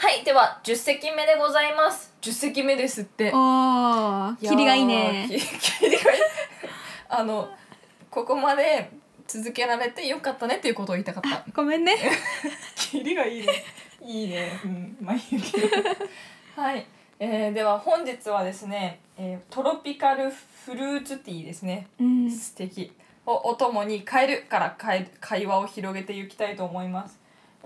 はいでは10席目でございます。10席目ですって。おーキリがいいね。やーきキリがいい。あのここまで続けられてよかったねっていうことを言いたかった。ごめんね。キリがいいね。いいね。うんまあいいけど。はい、えー、では本日はですね、えートロピカルフルーツティーですね。うん。素敵。をお供にカエルから会会話を広げていきたいと思います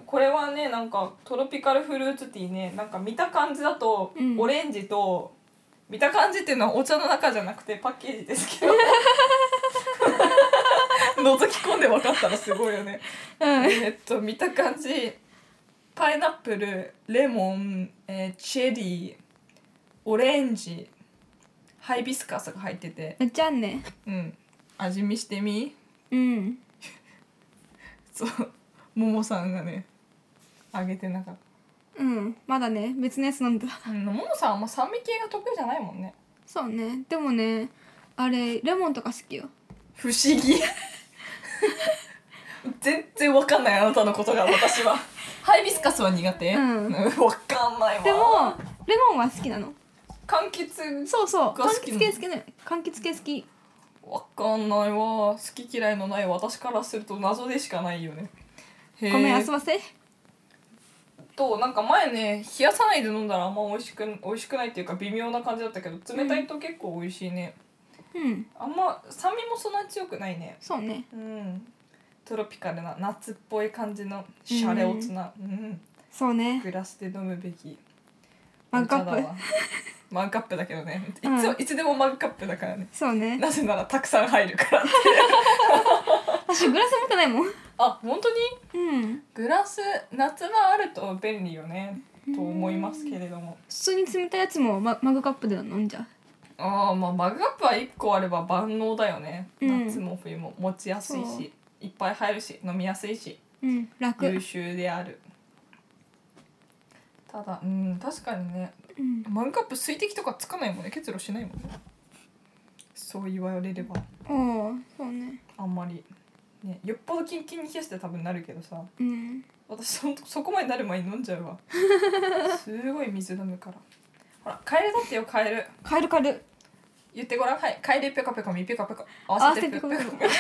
これはねなんかトロピカルフルーツティーねなんか見た感じだとうん。オレンジと、見た感じっていうのはお茶の中じゃなくてパッケージですけど。覗き込んで分かったらすごいよね。うん。えっと見た感じ。パイナップルレモン、えーチェリーオレンジハイビスカスが入ってて。めっちゃね。うん。味見してみ。うん。そうももさんがねあげてなかっうんまだね別のやつ飲んだ。たうんももさんはあんま酸味系が得意じゃないもんね。そうね。でもねあれレモンとか好きよ。不思議。全然わかんないあなたのことが私は。ハイビスカスは苦手。うん。わかんないわ。でもレモンは好きなの。柑橘そうそう。柑が好きなの。橘系好きね柑橘系好き。わかんないわ。好き嫌いのない私からすると謎でしかないよねごめん遊ばせとなんか前ね冷やさないで飲んだらあんま美味しく美味しくないっていうか微妙な感じだったけど冷たいと結構美味しいね、うん。あんま酸味もそんなに強くないね。そうね。うん。トロピカルな夏っぽい感じのシャレオツな、うん。そうね。グラスで飲むべき。マグカップ。お茶だわ。マグカップだけどね。いつ,、うん。いつでもマグカップだからね。そうね。なぜならたくさん入るから 私グラス持ってないもんあ本当に？うん。グラス夏場あると便利よねと思いますけれども。普通に冷たいやつもママグカップで飲んじゃう？ああまあマグカップは1個あれば万能だよね、うん。夏も冬も持ちやすいしいっぱい入るし飲みやすいしうん。楽。優秀である。ただうん確かにねうん。マグカップ水滴とかつかないもんね。結露しないもんね。そう言われれば。おおそうね。あんまりねよっぽどキンキンに冷やして多分なるけどさ。うん。私そんそこまでなる前に飲んじゃうわ。すごい水飲むから。ほらカエルだってよカエル。カエルカエル。言ってごらん。はい。カエルピョコピョコミピョコピョコ。合合わわせてせてピョコ。ピョコ。ピョコ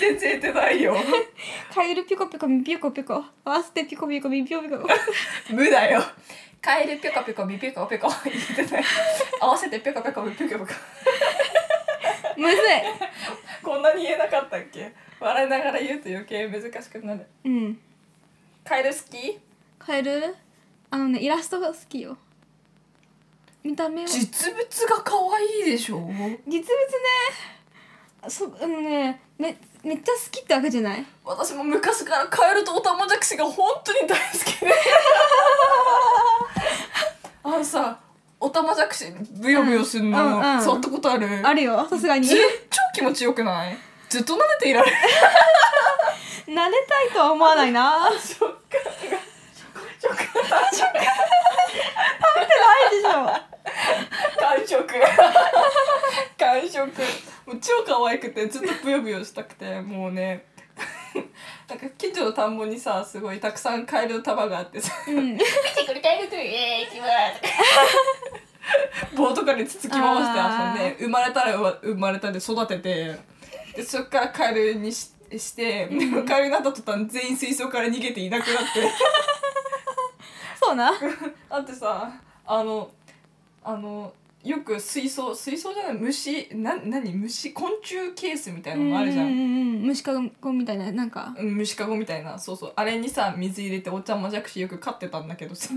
全然言ってないよ。カエルピコピコミピコピコ。合わせてピコピコミピコピコ。無だよ。カエルピョコピョコミピョコピョコ。言ってない。合わせてピョコピョコミピョコピョコむずい。こんなに言えなかったっけ？笑いながら言うと余計難しくなる。うん。カエル好き？カエル？あのねイラストが好きよ。見た目は。実物が可愛いでしょ？実物ね。そあのねめめっちゃ好きってわけじゃない？私も昔からカエルとオタマジャクシが本当に大好きで。あのさオタマジャクシブヨブヨするの、うんうん。うん触ったことある？あるよさすがに。ず超気持ちよくない？ずっと撫でていられる？撫でたいとは思わないな。食感が食感ないでしょ感触感触もう超可愛くてずっとブヨブヨしたくてもうねなんか。近所の田んぼにさすごいたくさんカエルの束があってさうん「見てこれカエルとイエーイ行きます」棒とかにつつき回して遊んで生まれたら生まれたで育ててでそっからカエルにしして、でもカエルになった途端全員水槽から逃げていなくなって。そうな。だってさあのあのよく水槽水槽じゃない虫な何虫昆虫ケースみたいなのあるじゃん、うんうんうん虫かごみたいななんか。うん虫かごみたいな。そうそう。あれにさ水入れてお茶まじゃくしよく飼ってたんだけどさ、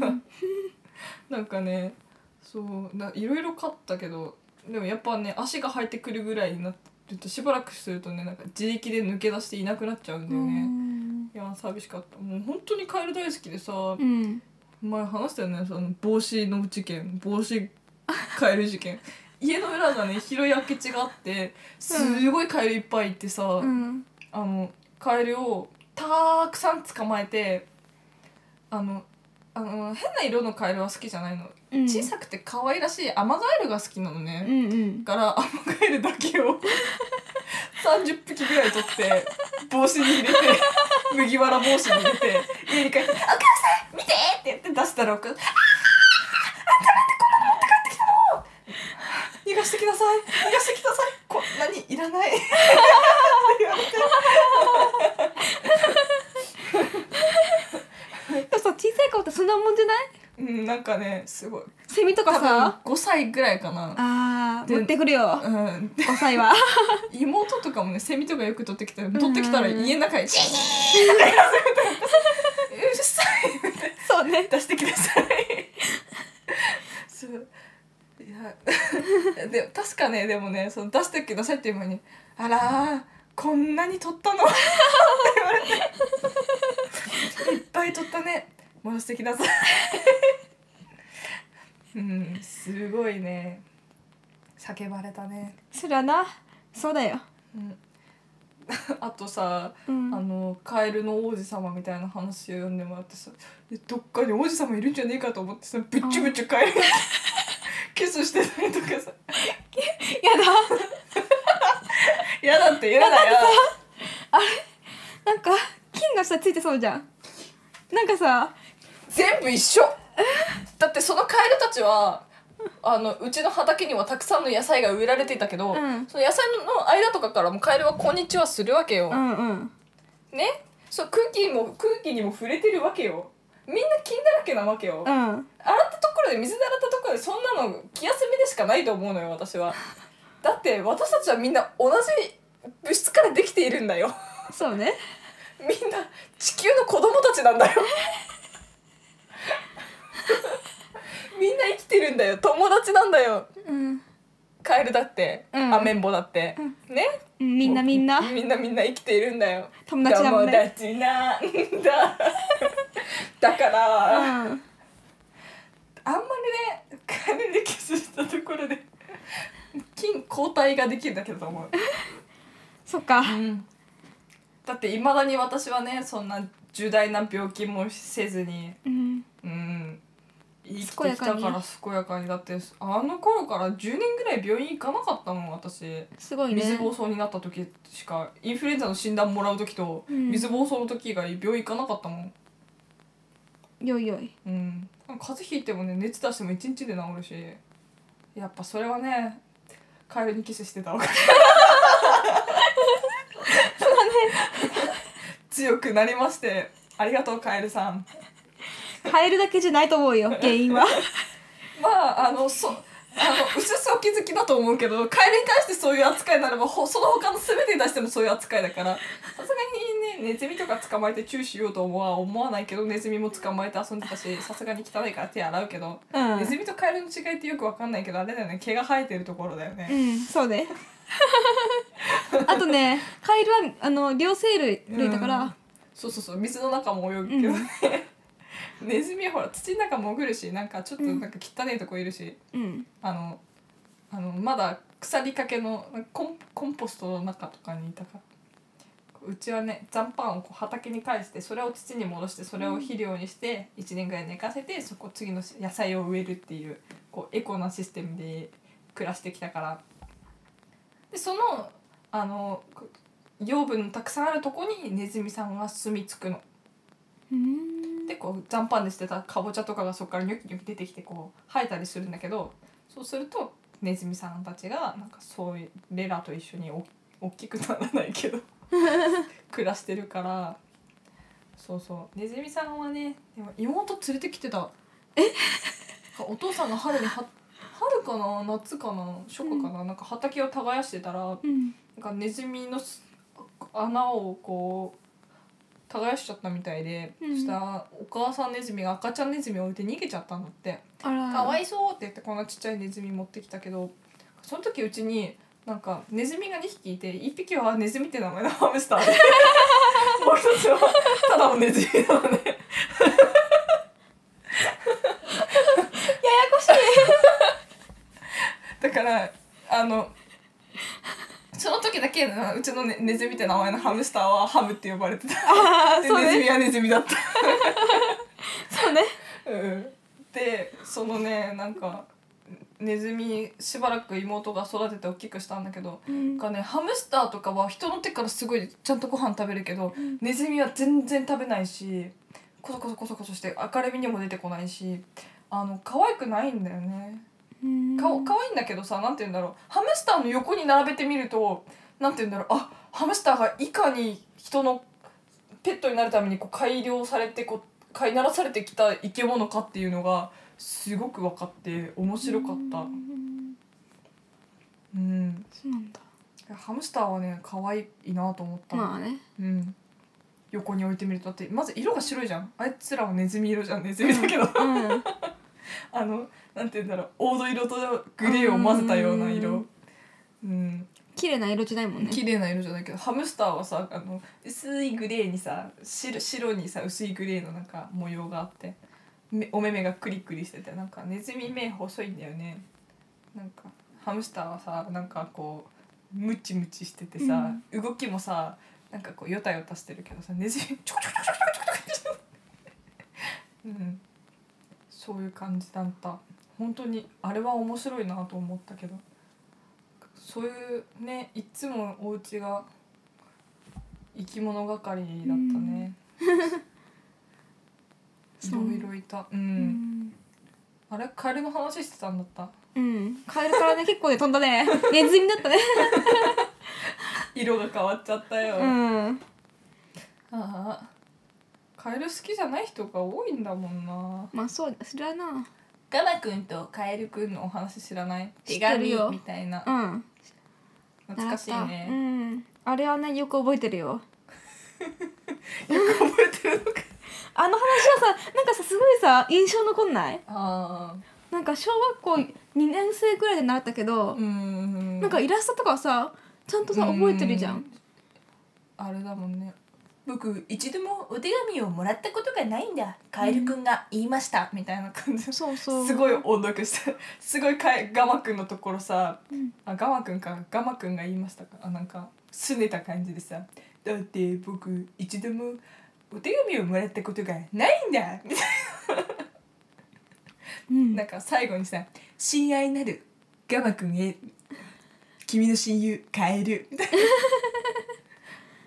なんかねそうないろいろ飼ったけどでもやっぱね足が生えてくるぐらいになるとしばらくするとねなんか自力で抜け出していなくなっちゃうんだようね、ん。いや寂しかった。もう本当にカエル大好きでさ、うん。前話したよねその帽子の事件帽子カエル事件。家の裏がね広い空き地があってすごいカエルいっぱいいてさ、うん。あのカエルをたくさん捕まえてあのあの変な色のカエルは好きじゃないの、うん。小さくて可愛らしいアマガエルが好きなのね、うんうん。だからアマガエルだけを 30匹ぐらい取って帽子に入れて 麦わら帽子に入れて家に帰って「お母さん見て!」って言って出したらお母さん「あーあんたなんでこんなの持って帰ってきたの逃がしてきなさい逃がしてきなさいこんなにいらない」って言われてでもさ小さい顔ってそんなもんじゃないうんなんかねすごい。セミとかさ？5歳ぐらいかな。であー持ってくるよ。うん。5歳は。妹とかもねセミとかよく取ってきて取ってきたら家の中に「ジー!」うるさい。みたいなそうね。出してきなさい。そう。いや。でも確かねでもねその出してきなさいっていう前に「あらーこんなに取ったの?」って言われて「いっぱい取ったね。戻してきなさい」うん。すごいね。叫ばれたね、そりゃな。そうだよ。うん、あとさうん。あのカエルの王子様みたいな話を読んでもらってさえどっかに王子様いるんじゃねえかと思ってさぶっちゅぶっちゅカエルに キスしてたりとかさ。やだ。嫌だって言うなよなんか金が下ついてそうじゃん。なんかさ。全部一緒？だってそのカエルたちはあのうちの畑にはたくさんの野菜が植えられていたけど、うん。その野菜の間とかからもカエルは「こんにちは」するわけよ、うんうん。ね？そう空気も空気にも触れてるわけよ。みんな菌だらけなわけよ、うん。洗ったところで水で洗ったところでそんなの気休めでしかないと思うのよ私は。だって私たちはみんな同じ物質からできているんだよ。そうね。みんな地球の子供たちなんだよ みんな生きてるんだよ。友達なんだよ。うん。カエルだって、うん。アメンボだって、ねうん。みんなみんな。みんなみんな生きているんだよ。友達だ。もんね友達な。ん だ。だから、うん。あんまりねカエルでキスしたところで菌抗体ができるだけだと思う、そっか。だっていまだに私はねそんな重大な病気もせずに。うん。うん生きてきたから健やかに。だってあの頃から10年ぐらい病院行かなかったもん私。すごいね。水疱瘡になった時しかインフルエンザの診断もらう時と、うん。水疱瘡の時以外病院行かなかったもん。よいよい。うん。風邪ひいてもね熱出しても1日で治るし。やっぱそれはねカエルにキスしてたわけ 強くなりましてありがとうカエルさんカエルだけじゃないと思うよ 原因は。まああのそあのうすすお気づきだと思うけどカエルに対してそういう扱いならばほその他の全てに対してもそういう扱いだからさすがにねネズミとか捕まえてチューしようとは思わないけどネズミも捕まえて遊んでたしさすがに汚いから手洗うけど、うん。ネズミとカエルの違いってよくわかんないけどあれだよね。毛が生えてるところだよね、うんそうね。あとねカエルはあの両生類類だから、うん。そうそうそう。水の中も泳ぐけどね、ネズミはほら土の中潜るしなんかちょっとなんか汚いとこいるし、うん。あのあのまだ腐りかけのコンコンポストの中とかにいたか。らうちはね残飯をこう畑に返してそれを土に戻してそれを肥料にして1年ぐらい寝かせてそこ次の野菜を植えるっていうこうエコなシステムで暮らしてきたから。でそのあのこ養分のたくさんあるとこにネズミさんが住み着くの。うんでこう残飯でしてたかぼちゃとかがそこからニョキニョキ出てきてこう生えたりするんだけどそうするとネズミさんたちがなんかそういうレラと一緒にお大きくならないけど 暮らしてるから。そうそう。ネズミさんはねでも妹連れてきてた。え？お父さんが春には春かな？夏かな？初夏かな、なんか畑を耕してたらうん。なんかネズミのす穴をこう耕しちゃったみたいで、うん。そしたらお母さんネズミが赤ちゃんネズミを置いて逃げちゃったんだって。かわいそうって言ってこんなちっちゃいネズミ持ってきたけどその時うちになんかネズミが2匹いて1匹はネズミって名前の ハムスターで。もう一つはただのネズミなのね。ややこしい。からあのその時だけうちのねネズミって名前のハムスターはハムって呼ばれてた。ああでそうね。ネズミはネズミだった。そうね。うん。でそのねなんかネズミしばらく妹が育てて大きくしたんだけど、うん。なんかねハムスターとかは人の手からすごいちゃんとご飯食べるけど、ネズミは全然食べないしコソコソコソコソして明るみにも出てこないしあの可愛くないんだよねうんか可愛いんだけどさなんて言うんだろう。ハムスターの横に並べてみるとなんて言うんだろう。あハムスターがいかに人のペットになるためにこう改良されてこう飼いならされてきた生き物かっていうのがすごく分かって面白かった。うんうん。そうなんだ。ハムスターはね可愛いなと思った、まあね。うん。横に置いてみるとだってまず色が白いじゃん。あいつらはネズミ色じゃん。ネズミだけど。うん あのなんて言うんだろう黄土色とグレーを混ぜたような色。うん。うん。綺麗な色じゃないもんね。綺麗な色じゃないけどハムスターはさあの薄いグレーにさ白白にさ薄いグレーのなんか模様があってめお目目がクリクリしててなんかネズミ目細いんだよね。なんかハムスターはさなんかこうムチムチしててさ、動きもさなんかこうヨタヨタしてるけどさネズミちょこちょこちょこちょこちょこちょこうんそういう感じだった。本当にあれは面白いなと思ったけど。そういうねいつもお家が生き物係だったね、いろいろいた。うん、うん。あれカエルの話してたんだった。うん。カエルからね結構ね飛んだね。ネズミだったね。色が変わっちゃったよ、あうん。あカエル好きじゃない人が多いんだもんな。まあそうそれはなガナ君とカエル君のお話知らない？知手紙ってるよ。みたいな。うん。懐かしい習ったうね、ん。あれはねよく覚えてるよ。覚えてるのか。あの話はさなんかさすごいさ印象残んない？あなんか小学校2年生ぐらいで習ったけどあ、うん。なんかイラストとかさちゃんとさ覚えてるじゃうん。あれだもんね僕一度もお手紙をもらったことがないんだ。カエルくんが言いました、みたいな感じそうそう。すごい音読してすごいかえガマくんのところさうん。あガマくんかガマくんが言いましたか？あなんかすねた感じでさ。だって僕一度もお手紙をもらったことがないんだ。みたいうん。な なんか最後にさ「親愛なるガマくんへ君の親友カエル」みたいな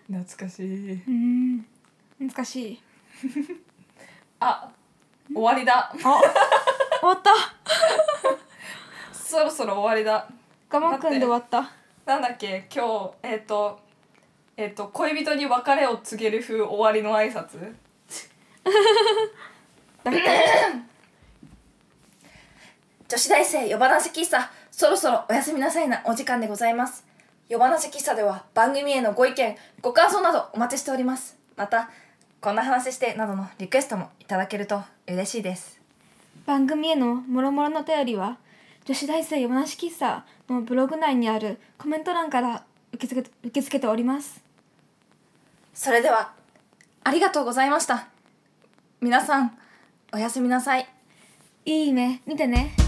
懐かしい。うん。難しい。あ終わりだ。あ終わった。そろそろ終わりだ。我慢くんで終わった。なんだっけ？今日えっ、とえっ、と恋人に別れを告げる風終わりの挨拶。だって 女子大生夜話喫茶。そろそろおやすみなさいなお時間でございます夜話喫茶では番組へのご意見ご感想などお待ちしております。またこんな話してなどのリクエストもいただけると嬉しいです。番組へのもろもろのお便りは女子大生山梨喫茶のブログ内にあるコメント欄から受け付け受け付けております。それではありがとうございました。皆さんおやすみなさい。いい夢見てね